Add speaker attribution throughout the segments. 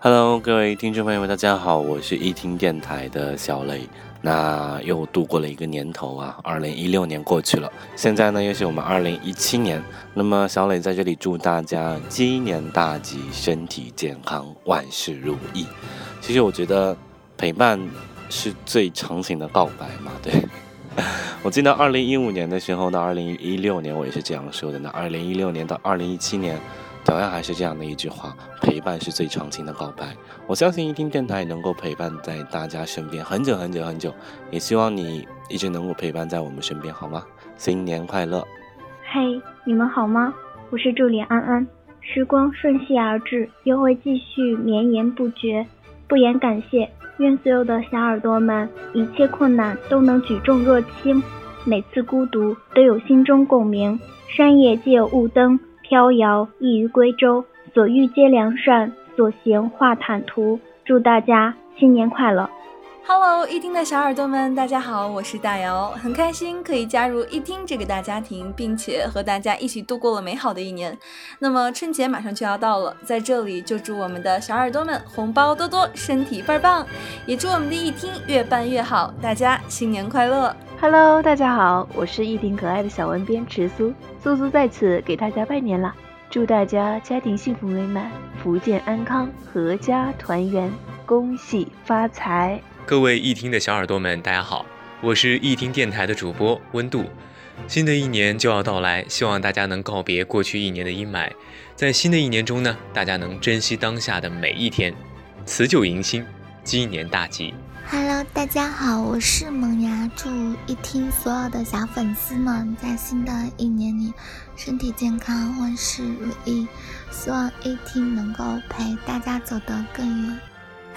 Speaker 1: Hello，各位听众朋友们，大家好，我是一听电台的小雷。那又度过了一个年头啊，二零一六年过去了，现在呢又是我们二零一七年。那么小磊在这里祝大家鸡年大吉，身体健康，万事如意。其实我觉得陪伴是最长情的告白嘛，对。我记得二零一五年的时候到二零一六年，我也是这样说的。那二零一六年到二零一七年。同样还是这样的一句话，陪伴是最长情的告白。我相信一听电台能够陪伴在大家身边很久很久很久，也希望你一直能够陪伴在我们身边，好吗？新年快乐！
Speaker 2: 嘿，你们好吗？我是助理安安。时光瞬息而至，又会继续绵延不绝。不言感谢，愿所有的小耳朵们，一切困难都能举重若轻，每次孤独都有心中共鸣。山野皆有雾灯。飘摇异于归舟，所遇皆良善，所行化坦途。祝大家新年快乐
Speaker 3: ！Hello，一听的小耳朵们，大家好，我是大姚，很开心可以加入一听这个大家庭，并且和大家一起度过了美好的一年。那么春节马上就要到了，在这里就祝我们的小耳朵们红包多多，身体倍儿棒，也祝我们的一听越办越好，大家新年快乐
Speaker 4: ！Hello，大家好，我是一听可爱的小文编池苏，苏苏在此给大家拜年了，祝大家家庭幸福美满，福建安康，阖家团圆，恭喜发财！
Speaker 5: 各位一听的小耳朵们，大家好，我是一听电台的主播温度，新的一年就要到来，希望大家能告别过去一年的阴霾，在新的一年中呢，大家能珍惜当下的每一天，辞旧迎新，鸡年大吉。
Speaker 6: Hello，大家好，我是萌芽。祝一听所有的小粉丝们在新的一年里身体健康，万事如意。希望一听能够陪大家走得更远。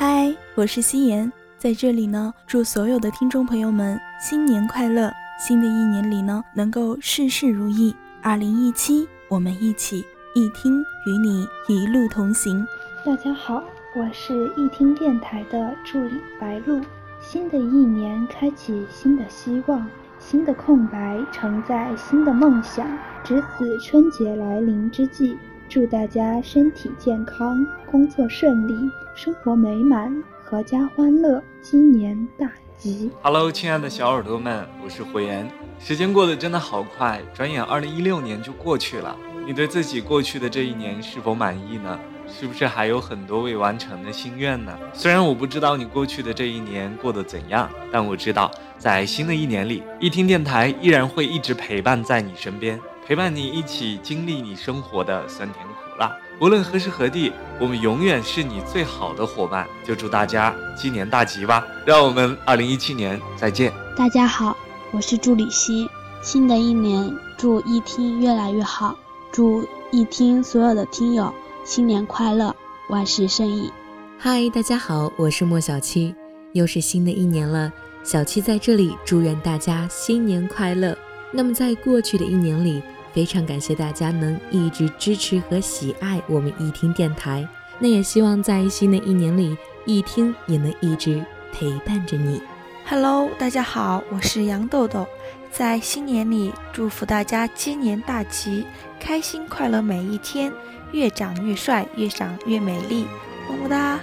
Speaker 7: 嗨，我是夕颜，在这里呢，祝所有的听众朋友们新年快乐！新的一年里呢，能够事事如意。二零一七，我们一起一听与你一路同行。
Speaker 8: 大家好。我是易听电台的助理白露。新的一年开启新的希望，新的空白承载新的梦想。值此春节来临之际，祝大家身体健康，工作顺利，生活美满，阖家欢乐，新年大吉。
Speaker 9: Hello，亲爱的小耳朵们，我是胡言。时间过得真的好快，转眼二零一六年就过去了。你对自己过去的这一年是否满意呢？是不是还有很多未完成的心愿呢？虽然我不知道你过去的这一年过得怎样，但我知道在新的一年里，一听电台依然会一直陪伴在你身边，陪伴你一起经历你生活的酸甜苦辣。无论何时何地，我们永远是你最好的伙伴。就祝大家鸡年大吉吧！让我们二零一七年再见。
Speaker 10: 大家好，我是助理希。新的一年，祝一听越来越好，祝一听所有的听友。新年快乐，万事胜意。
Speaker 11: 嗨，大家好，我是莫小七，又是新的一年了。小七在这里祝愿大家新年快乐。那么在过去的一年里，非常感谢大家能一直支持和喜爱我们一听电台。那也希望在新的一年里，一听也能一直陪伴着你。
Speaker 12: Hello，大家好，我是杨豆豆，在新年里祝福大家鸡年大吉，开心快乐每一天。越长越帅，越长越美丽，么么哒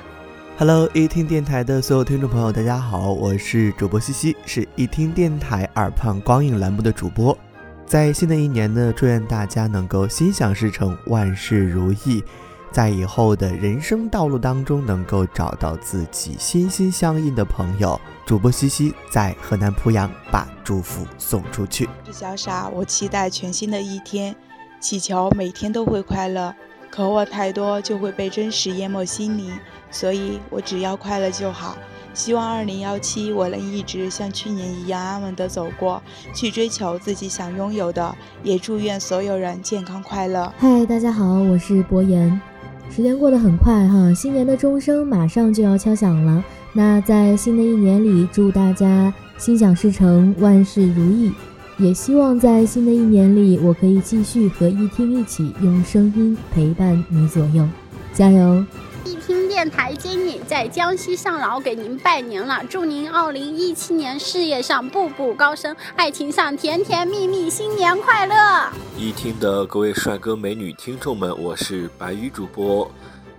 Speaker 13: ！Hello，一听电台的所有听众朋友，大家好，我是主播西西，是一听电台耳畔光影栏目的主播。在新的一年呢，祝愿大家能够心想事成，万事如意，在以后的人生道路当中能够找到自己心心相印的朋友。主播西西在河南濮阳把祝福送出去。
Speaker 14: 是小傻，我期待全新的一天，祈求每天都会快乐。渴望太多就会被真实淹没心灵，所以我只要快乐就好。希望二零幺七我能一直像去年一样安稳地走过去，追求自己想拥有的。也祝愿所有人健康快乐。
Speaker 15: 嗨，大家好，我是博言。时间过得很快哈，新年的钟声马上就要敲响了。那在新的一年里，祝大家心想事成，万事如意。也希望在新的一年里，我可以继续和一听一起用声音陪伴你左右，加油！
Speaker 16: 一听电台今年在江西上饶给您拜年了，祝您二零一七年事业上步步高升，爱情上甜甜蜜蜜，新年快乐！
Speaker 17: 一听的各位帅哥美女听众们，我是白鱼主播。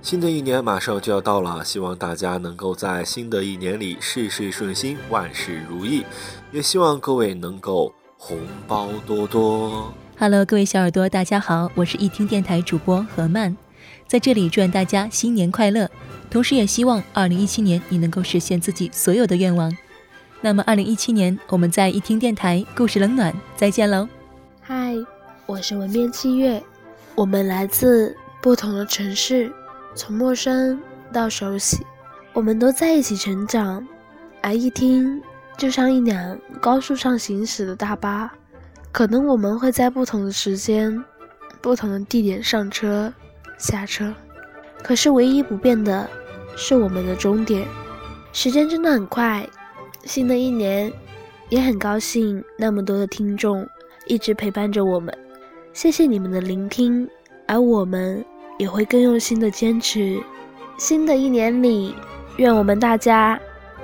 Speaker 13: 新的一年马上就要到了，希望大家能够在新的一年里事事顺心，万事如意。也希望各位能够红包多多。
Speaker 17: Hello，各位小耳朵，大家好，我是一听电台主播何曼，在这里祝愿大家新年快乐，同时也希望二零一七年你能够实现自己所有的愿望。那么二零一七年，我们在一听电台故事冷暖再见喽。
Speaker 18: 嗨，我是文编七月，我们来自不同的城市。从陌生到熟悉，我们都在一起成长，而一听就像一辆高速上行驶的大巴，可能我们会在不同的时间、不同的地点上车、下车，可是唯一不变的是我们的终点。时间真的很快，新的一年也很高兴，那么多的听众一直陪伴着我们，谢谢你们的聆听，而我们。也会更用心的坚持。新的一年里，愿我们大家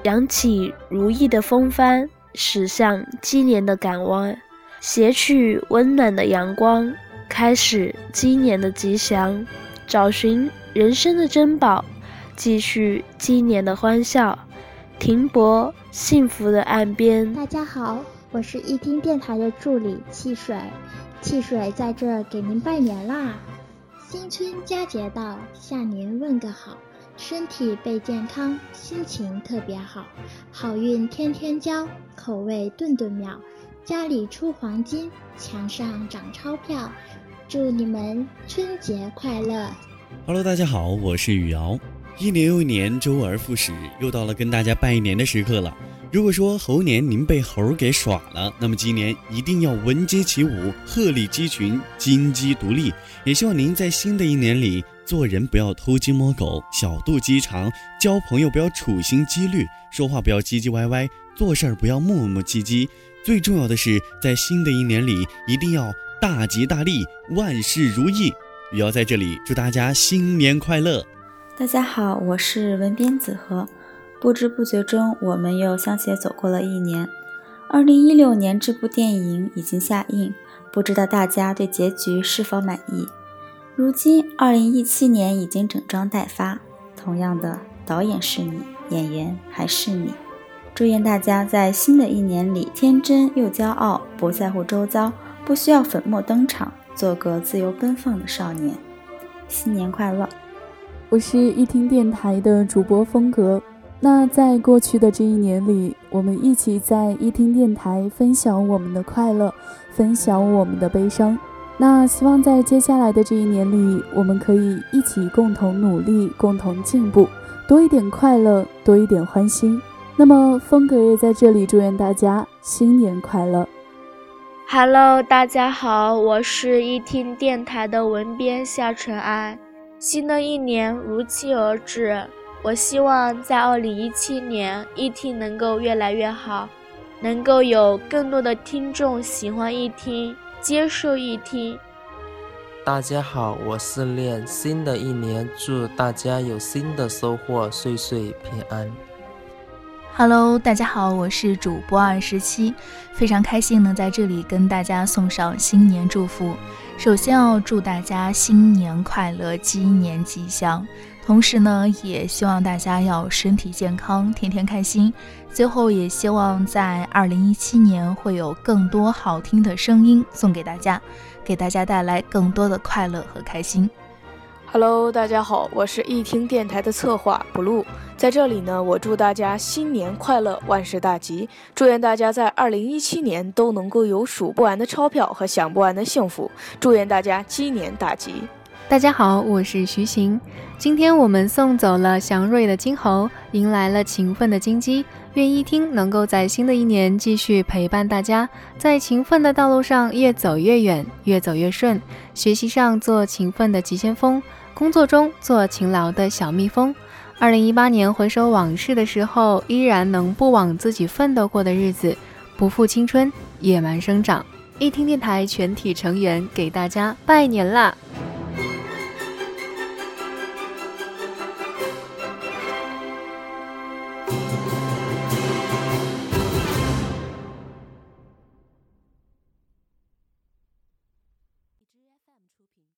Speaker 18: 扬起如意的风帆，驶向今年的港湾，携去温暖的阳光，开始今年的吉祥，找寻人生的珍宝，继续今年的欢笑，停泊幸福的岸边。
Speaker 2: 大家好，我是一听电台的助理汽水，汽水在这给您拜年啦！新春佳节到，向您问个好，身体倍健康，心情特别好，好运天天交，口味顿顿妙，家里出黄金，墙上长钞票，祝你们春节快乐
Speaker 19: ！Hello，大家好，我是雨瑶，一年又一年，周而复始，又到了跟大家拜年的时刻了。如果说猴年您被猴给耍了，那么今年一定要闻鸡起舞，鹤立鸡群，金鸡独立。也希望您在新的一年里，做人不要偷鸡摸狗，小肚鸡肠；交朋友不要处心积虑，说话不要唧唧歪歪，做事儿不要磨磨唧唧。最重要的是，在新的一年里，一定要大吉大利，万事如意。雨瑶在这里祝大家新年快乐！
Speaker 20: 大家好，我是文编子和。不知不觉中，我们又相携走过了一年。二零一六年这部电影已经下映，不知道大家对结局是否满意？如今二零一七年已经整装待发，同样的导演是你，演员还是你。祝愿大家在新的一年里天真又骄傲，不在乎周遭，不需要粉墨登场，做个自由奔放的少年。新年快乐！
Speaker 7: 我是一听电台的主播风格。那在过去的这一年里，我们一起在一听电台分享我们的快乐，分享我们的悲伤。那希望在接下来的这一年里，我们可以一起共同努力，共同进步，多一点快乐，多一点欢心。那么，风格也在这里祝愿大家新年快乐。
Speaker 18: Hello，大家好，我是一听电台的文编夏尘埃。新的一年如期而至。我希望在二零一七年，一听能够越来越好，能够有更多的听众喜欢一听，接受一听。
Speaker 21: 大家好，我是恋。新的一年，祝大家有新的收获，岁岁平安。
Speaker 22: Hello，大家好，我是主播二十七，非常开心能在这里跟大家送上新年祝福。首先要祝大家新年快乐，鸡年吉祥。同时呢，也希望大家要身体健康，天天开心。最后，也希望在二零一七年会有更多好听的声音送给大家，给大家带来更多的快乐和开心。
Speaker 23: Hello，大家好，我是一听电台的策划 blue，在这里呢，我祝大家新年快乐，万事大吉，祝愿大家在二零一七年都能够有数不完的钞票和享不完的幸福，祝愿大家鸡年大吉。
Speaker 24: 大家好，我是徐行。今天我们送走了祥瑞的金猴，迎来了勤奋的金鸡。愿一听能够在新的一年继续陪伴大家，在勤奋的道路上越走越远，越走越顺。学习上做勤奋的急先锋，工作中做勤劳的小蜜蜂。二零一八年回首往事的时候，依然能不枉自己奋斗过的日子，不负青春，野蛮生长。一听电台全体成员给大家拜年啦！